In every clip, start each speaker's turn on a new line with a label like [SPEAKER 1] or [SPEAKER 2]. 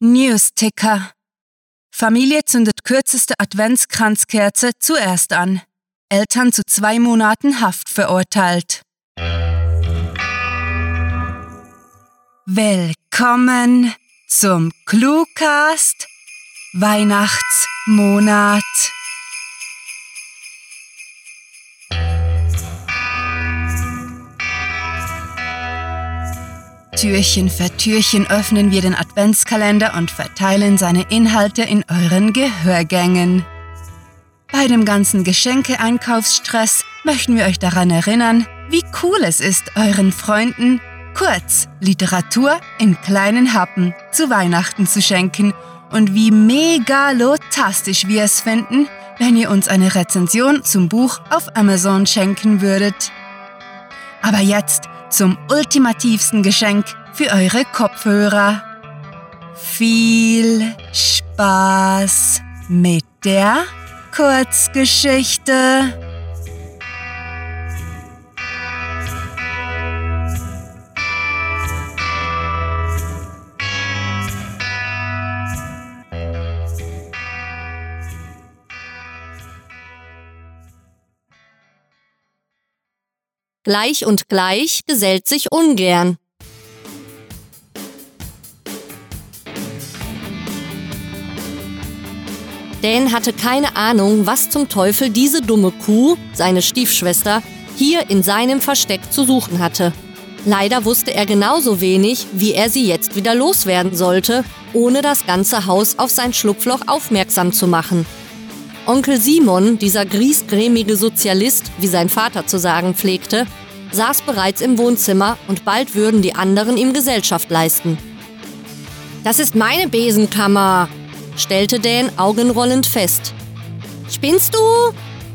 [SPEAKER 1] Newsticker. Familie zündet kürzeste Adventskranzkerze zuerst an. Eltern zu zwei Monaten Haft verurteilt. Willkommen zum Cluecast Weihnachtsmonat. Türchen für Türchen öffnen wir den Adventskalender und verteilen seine Inhalte in euren Gehörgängen. Bei dem ganzen Geschenke-Einkaufsstress möchten wir euch daran erinnern, wie cool es ist, euren Freunden kurz Literatur in kleinen Happen zu Weihnachten zu schenken und wie megalotastisch wir es finden, wenn ihr uns eine Rezension zum Buch auf Amazon schenken würdet. Aber jetzt zum ultimativsten Geschenk für eure Kopfhörer. Viel Spaß mit der Kurzgeschichte.
[SPEAKER 2] Gleich und gleich gesellt sich ungern. Dan hatte keine Ahnung, was zum Teufel diese dumme Kuh, seine Stiefschwester, hier in seinem Versteck zu suchen hatte. Leider wusste er genauso wenig, wie er sie jetzt wieder loswerden sollte, ohne das ganze Haus auf sein Schlupfloch aufmerksam zu machen. Onkel Simon, dieser griesgrämige Sozialist, wie sein Vater zu sagen pflegte, saß bereits im Wohnzimmer und bald würden die anderen ihm Gesellschaft leisten. Das ist meine Besenkammer, stellte Dan augenrollend fest. Spinnst du?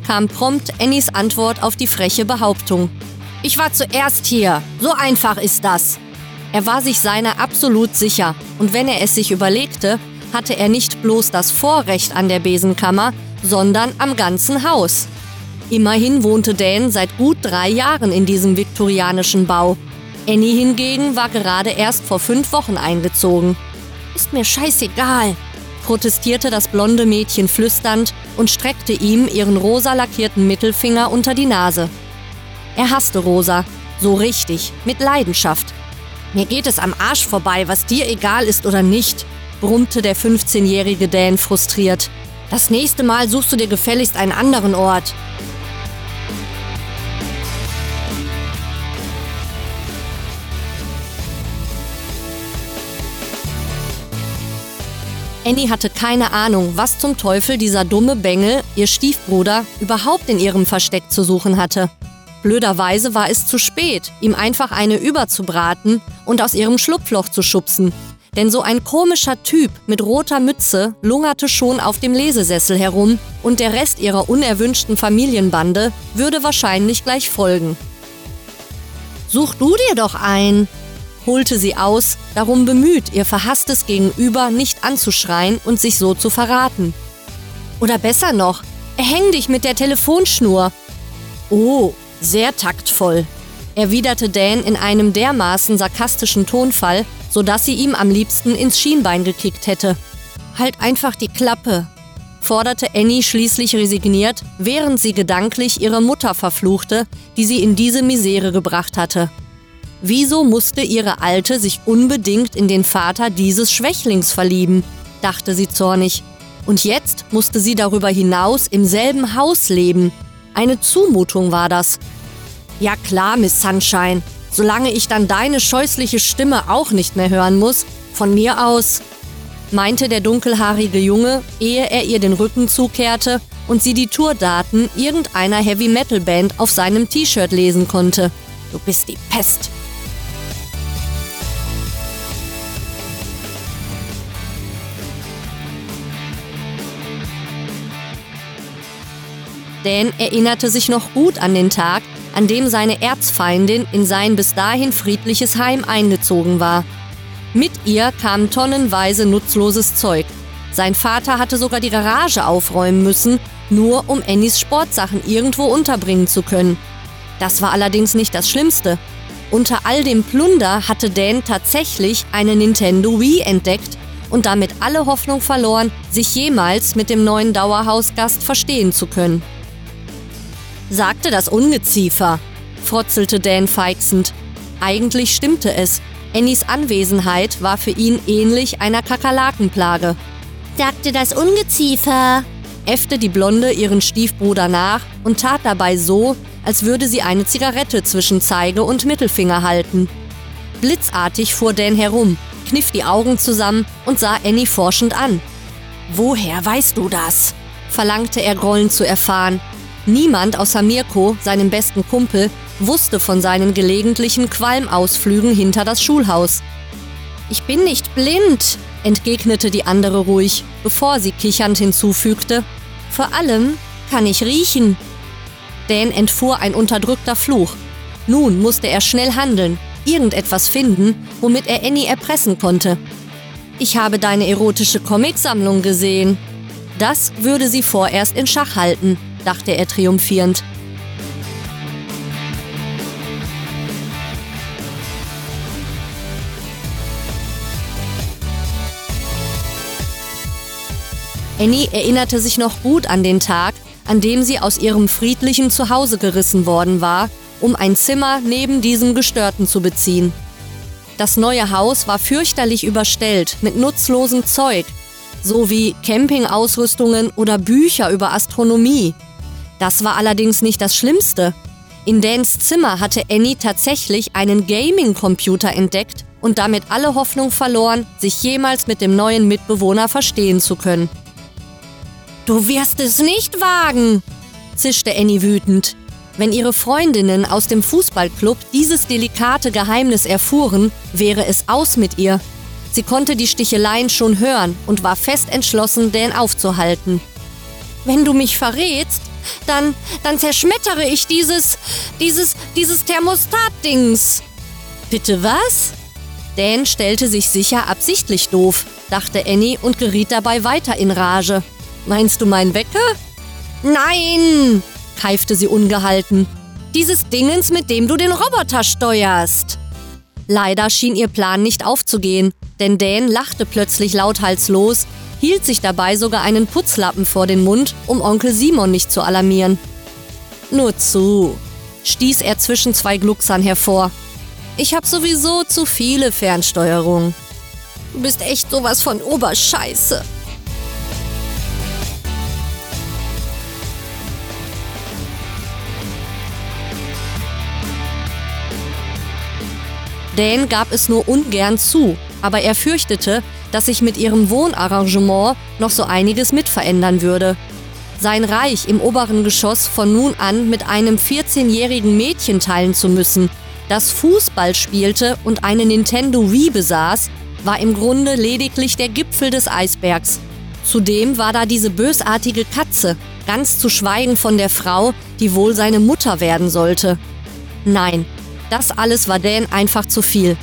[SPEAKER 2] kam prompt Annies Antwort auf die freche Behauptung. Ich war zuerst hier. So einfach ist das. Er war sich seiner absolut sicher, und wenn er es sich überlegte, hatte er nicht bloß das Vorrecht an der Besenkammer, sondern am ganzen Haus. Immerhin wohnte Dan seit gut drei Jahren in diesem viktorianischen Bau. Annie hingegen war gerade erst vor fünf Wochen eingezogen. Ist mir scheißegal, protestierte das blonde Mädchen flüsternd und streckte ihm ihren rosa lackierten Mittelfinger unter die Nase. Er hasste Rosa, so richtig, mit Leidenschaft. Mir geht es am Arsch vorbei, was dir egal ist oder nicht, brummte der 15-jährige Dan frustriert. Das nächste Mal suchst du dir gefälligst einen anderen Ort. Annie hatte keine Ahnung, was zum Teufel dieser dumme Bengel, ihr Stiefbruder, überhaupt in ihrem Versteck zu suchen hatte. Blöderweise war es zu spät, ihm einfach eine überzubraten und aus ihrem Schlupfloch zu schubsen, denn so ein komischer Typ mit roter Mütze lungerte schon auf dem Lesesessel herum und der Rest ihrer unerwünschten Familienbande würde wahrscheinlich gleich folgen. Such du dir doch ein, holte sie aus, darum bemüht, ihr verhasstes Gegenüber nicht anzuschreien und sich so zu verraten. Oder besser noch, erhäng dich mit der Telefonschnur. Oh, sehr taktvoll, erwiderte Dan in einem dermaßen sarkastischen Tonfall, sodass sie ihm am liebsten ins Schienbein gekickt hätte. Halt einfach die Klappe, forderte Annie schließlich resigniert, während sie gedanklich ihre Mutter verfluchte, die sie in diese Misere gebracht hatte. Wieso musste ihre Alte sich unbedingt in den Vater dieses Schwächlings verlieben? dachte sie zornig. Und jetzt musste sie darüber hinaus im selben Haus leben. Eine Zumutung war das. Ja klar, Miss Sunshine. Solange ich dann deine scheußliche Stimme auch nicht mehr hören muss, von mir aus, meinte der dunkelhaarige Junge, ehe er ihr den Rücken zukehrte und sie die Tourdaten irgendeiner Heavy-Metal-Band auf seinem T-Shirt lesen konnte. Du bist die Pest. Dan erinnerte sich noch gut an den Tag, an dem seine Erzfeindin in sein bis dahin friedliches Heim eingezogen war. Mit ihr kam tonnenweise nutzloses Zeug. Sein Vater hatte sogar die Garage aufräumen müssen, nur um Annies Sportsachen irgendwo unterbringen zu können. Das war allerdings nicht das Schlimmste. Unter all dem Plunder hatte Dan tatsächlich eine Nintendo Wii entdeckt und damit alle Hoffnung verloren, sich jemals mit dem neuen Dauerhausgast verstehen zu können. Sagte das Ungeziefer, frotzelte Dan feixend. Eigentlich stimmte es. Annies Anwesenheit war für ihn ähnlich einer Kakerlakenplage.
[SPEAKER 3] Sagte das Ungeziefer,
[SPEAKER 2] äffte die Blonde ihren Stiefbruder nach und tat dabei so, als würde sie eine Zigarette zwischen Zeige und Mittelfinger halten. Blitzartig fuhr Dan herum, kniff die Augen zusammen und sah Annie forschend an. Woher weißt du das? verlangte er grollend zu erfahren. Niemand außer Mirko, seinem besten Kumpel, wusste von seinen gelegentlichen Qualmausflügen hinter das Schulhaus. Ich bin nicht blind, entgegnete die andere ruhig, bevor sie kichernd hinzufügte. Vor allem kann ich riechen. Dan entfuhr ein unterdrückter Fluch. Nun musste er schnell handeln, irgendetwas finden, womit er Annie erpressen konnte. Ich habe deine erotische Comicsammlung gesehen. Das würde sie vorerst in Schach halten, dachte er triumphierend. Annie erinnerte sich noch gut an den Tag, an dem sie aus ihrem friedlichen Zuhause gerissen worden war, um ein Zimmer neben diesem Gestörten zu beziehen. Das neue Haus war fürchterlich überstellt mit nutzlosem Zeug, sowie Campingausrüstungen oder Bücher über Astronomie. Das war allerdings nicht das Schlimmste. In Dans Zimmer hatte Annie tatsächlich einen Gaming-Computer entdeckt und damit alle Hoffnung verloren, sich jemals mit dem neuen Mitbewohner verstehen zu können. Du wirst es nicht wagen, zischte Annie wütend. Wenn ihre Freundinnen aus dem Fußballclub dieses delikate Geheimnis erfuhren, wäre es aus mit ihr. Sie konnte die Sticheleien schon hören und war fest entschlossen, Dan aufzuhalten. Wenn du mich verrätst, dann, dann zerschmettere ich dieses, dieses, dieses Thermostatdings. Bitte was? Dan stellte sich sicher absichtlich doof, dachte Annie und geriet dabei weiter in Rage. Meinst du meinen Wecker? Nein, keifte sie ungehalten. Dieses Dingens, mit dem du den Roboter steuerst. Leider schien ihr Plan nicht aufzugehen, denn Dan lachte plötzlich lauthals los, hielt sich dabei sogar einen Putzlappen vor den Mund, um Onkel Simon nicht zu alarmieren. Nur zu, stieß er zwischen zwei Glucksern hervor. Ich hab sowieso zu viele Fernsteuerungen. Du bist echt sowas von Oberscheiße. Dan gab es nur ungern zu, aber er fürchtete, dass sich mit ihrem Wohnarrangement noch so einiges mitverändern würde. Sein Reich im oberen Geschoss von nun an mit einem 14-jährigen Mädchen teilen zu müssen, das Fußball spielte und eine Nintendo Wii besaß, war im Grunde lediglich der Gipfel des Eisbergs. Zudem war da diese bösartige Katze, ganz zu schweigen von der Frau, die wohl seine Mutter werden sollte. Nein, das alles war Dan einfach zu viel.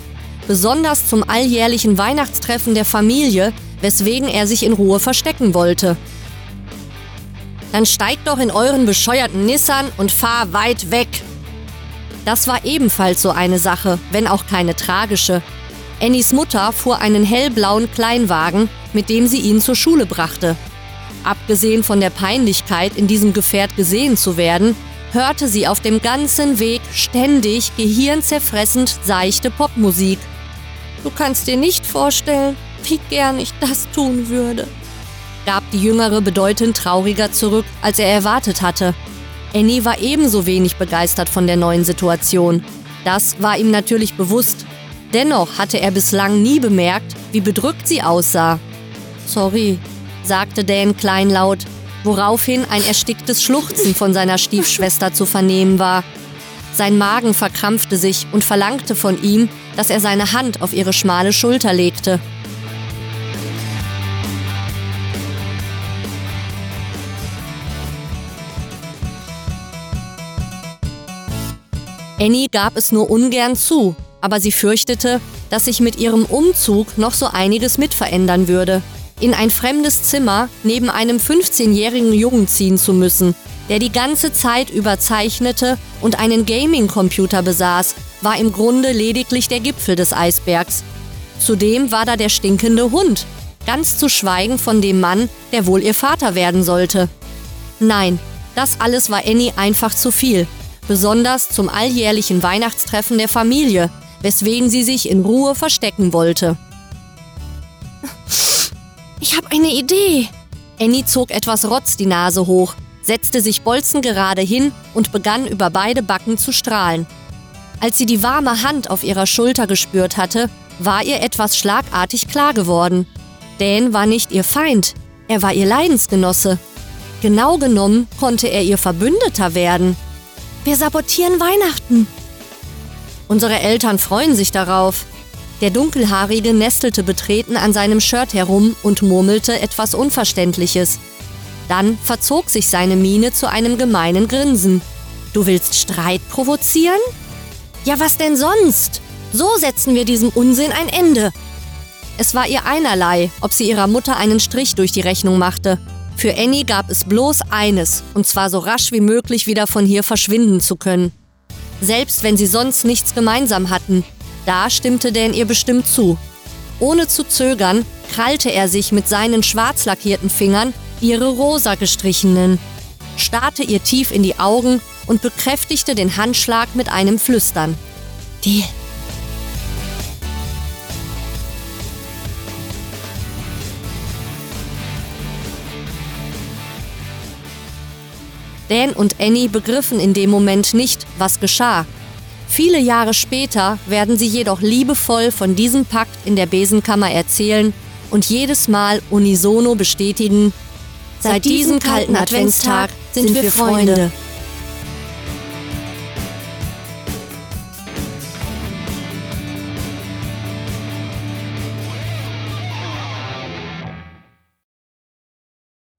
[SPEAKER 2] Besonders zum alljährlichen Weihnachtstreffen der Familie, weswegen er sich in Ruhe verstecken wollte. Dann steigt doch in euren bescheuerten Nissan und fahr weit weg. Das war ebenfalls so eine Sache, wenn auch keine tragische. Annies Mutter fuhr einen hellblauen Kleinwagen, mit dem sie ihn zur Schule brachte. Abgesehen von der Peinlichkeit, in diesem Gefährt gesehen zu werden, hörte sie auf dem ganzen Weg ständig gehirnzerfressend seichte Popmusik. Du kannst dir nicht vorstellen, wie gern ich das tun würde, gab die Jüngere bedeutend trauriger zurück, als er erwartet hatte. Annie war ebenso wenig begeistert von der neuen Situation. Das war ihm natürlich bewusst. Dennoch hatte er bislang nie bemerkt, wie bedrückt sie aussah. Sorry, sagte Dan kleinlaut, woraufhin ein ersticktes Schluchzen von seiner Stiefschwester zu vernehmen war. Sein Magen verkrampfte sich und verlangte von ihm, dass er seine Hand auf ihre schmale Schulter legte. Annie gab es nur ungern zu, aber sie fürchtete, dass sich mit ihrem Umzug noch so einiges mitverändern würde in ein fremdes Zimmer neben einem 15-jährigen Jungen ziehen zu müssen, der die ganze Zeit überzeichnete und einen Gaming-Computer besaß, war im Grunde lediglich der Gipfel des Eisbergs. Zudem war da der stinkende Hund. Ganz zu schweigen von dem Mann, der wohl ihr Vater werden sollte. Nein, das alles war Annie einfach zu viel. Besonders zum alljährlichen Weihnachtstreffen der Familie, weswegen sie sich in Ruhe verstecken wollte. Ich habe eine Idee. Annie zog etwas Rotz die Nase hoch, setzte sich bolzengerade hin und begann über beide Backen zu strahlen. Als sie die warme Hand auf ihrer Schulter gespürt hatte, war ihr etwas schlagartig klar geworden. Dan war nicht ihr Feind, er war ihr Leidensgenosse. Genau genommen konnte er ihr Verbündeter werden. Wir sabotieren Weihnachten. Unsere Eltern freuen sich darauf. Der Dunkelhaarige nestelte betreten an seinem Shirt herum und murmelte etwas Unverständliches. Dann verzog sich seine Miene zu einem gemeinen Grinsen. Du willst Streit provozieren? Ja, was denn sonst? So setzen wir diesem Unsinn ein Ende. Es war ihr einerlei, ob sie ihrer Mutter einen Strich durch die Rechnung machte. Für Annie gab es bloß eines, und zwar so rasch wie möglich wieder von hier verschwinden zu können. Selbst wenn sie sonst nichts gemeinsam hatten, da stimmte Dan ihr bestimmt zu. Ohne zu zögern, krallte er sich mit seinen schwarz lackierten Fingern ihre rosa gestrichenen, starrte ihr tief in die Augen und bekräftigte den Handschlag mit einem Flüstern. Deal. Dan und Annie begriffen in dem Moment nicht, was geschah. Viele Jahre später werden sie jedoch liebevoll von diesem Pakt in der Besenkammer erzählen und jedes Mal unisono bestätigen, seit diesem kalten Adventstag sind wir Freunde.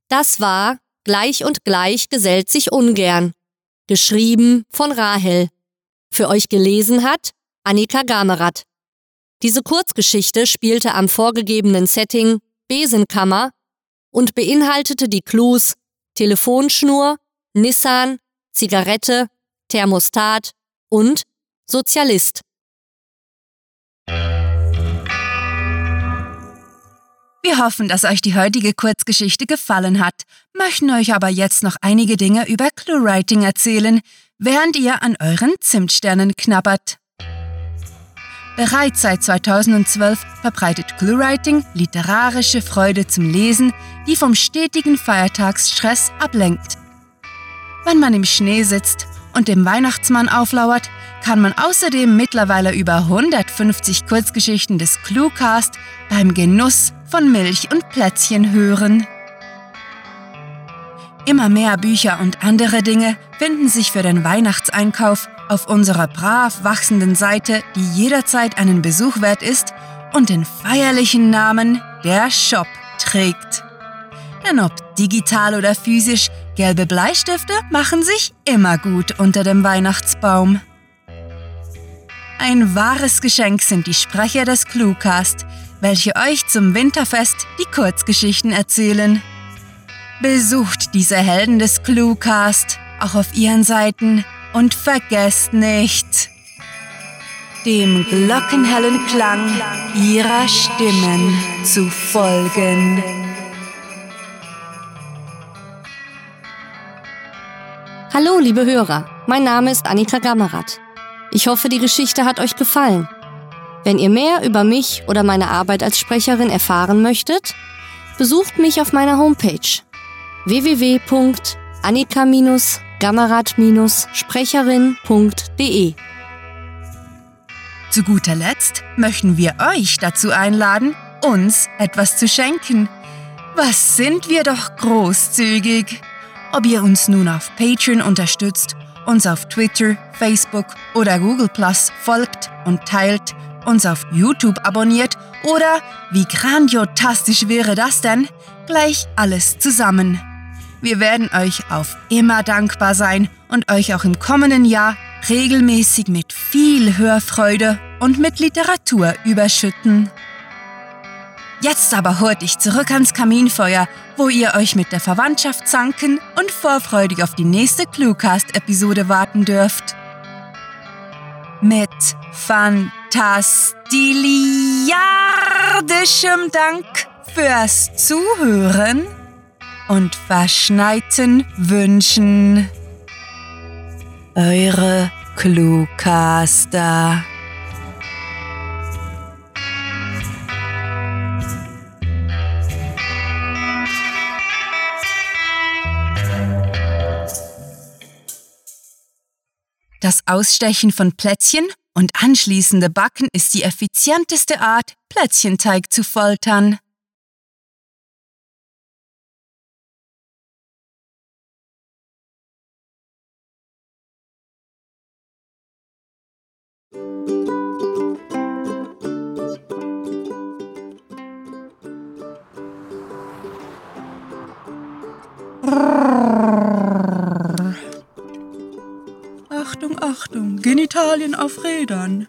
[SPEAKER 2] Das war Gleich und gleich gesellt sich ungern. Geschrieben von Rahel. Für euch gelesen hat Annika Gamerath. Diese Kurzgeschichte spielte am vorgegebenen Setting Besenkammer und beinhaltete die Clues Telefonschnur, Nissan, Zigarette, Thermostat und Sozialist.
[SPEAKER 1] Wir hoffen, dass euch die heutige Kurzgeschichte gefallen hat, möchten euch aber jetzt noch einige Dinge über ClueWriting erzählen, während ihr an euren Zimtsternen knabbert. Bereits seit 2012 verbreitet ClueWriting literarische Freude zum Lesen, die vom stetigen Feiertagsstress ablenkt. Wenn man im Schnee sitzt und dem Weihnachtsmann auflauert, kann man außerdem mittlerweile über 150 Kurzgeschichten des Cluecast beim Genuss von Milch und Plätzchen hören. Immer mehr Bücher und andere Dinge finden sich für den Weihnachtseinkauf auf unserer brav wachsenden Seite, die jederzeit einen Besuch wert ist und den feierlichen Namen Der Shop trägt. Denn ob digital oder physisch, gelbe Bleistifte machen sich immer gut unter dem Weihnachtsbaum. Ein wahres Geschenk sind die Sprecher des Cluecast, welche euch zum Winterfest die Kurzgeschichten erzählen. Besucht diese Helden des Cluecast auch auf ihren Seiten und vergesst nicht, dem glockenhellen Klang ihrer Stimmen zu folgen.
[SPEAKER 2] Hallo, liebe Hörer, mein Name ist Annika Gammerath. Ich hoffe, die Geschichte hat euch gefallen. Wenn ihr mehr über mich oder meine Arbeit als Sprecherin erfahren möchtet, besucht mich auf meiner Homepage www.annika-gammerath-sprecherin.de.
[SPEAKER 1] Zu guter Letzt möchten wir euch dazu einladen, uns etwas zu schenken. Was sind wir doch großzügig! Ob ihr uns nun auf Patreon unterstützt, uns auf Twitter, Facebook oder Google Plus folgt und teilt, uns auf YouTube abonniert oder, wie grandiotastisch wäre das denn, gleich alles zusammen. Wir werden euch auf immer dankbar sein und euch auch im kommenden Jahr regelmäßig mit viel Hörfreude und mit Literatur überschütten. Jetzt aber holt dich zurück ans Kaminfeuer, wo ihr euch mit der Verwandtschaft zanken und vorfreudig auf die nächste Cluecast-Episode warten dürft. Mit fantastiliardischem Dank fürs Zuhören und verschneiten Wünschen. Eure Cluecaster. Das Ausstechen von Plätzchen und anschließende Backen ist die effizienteste Art, Plätzchenteig zu foltern. Genitalien auf Rädern.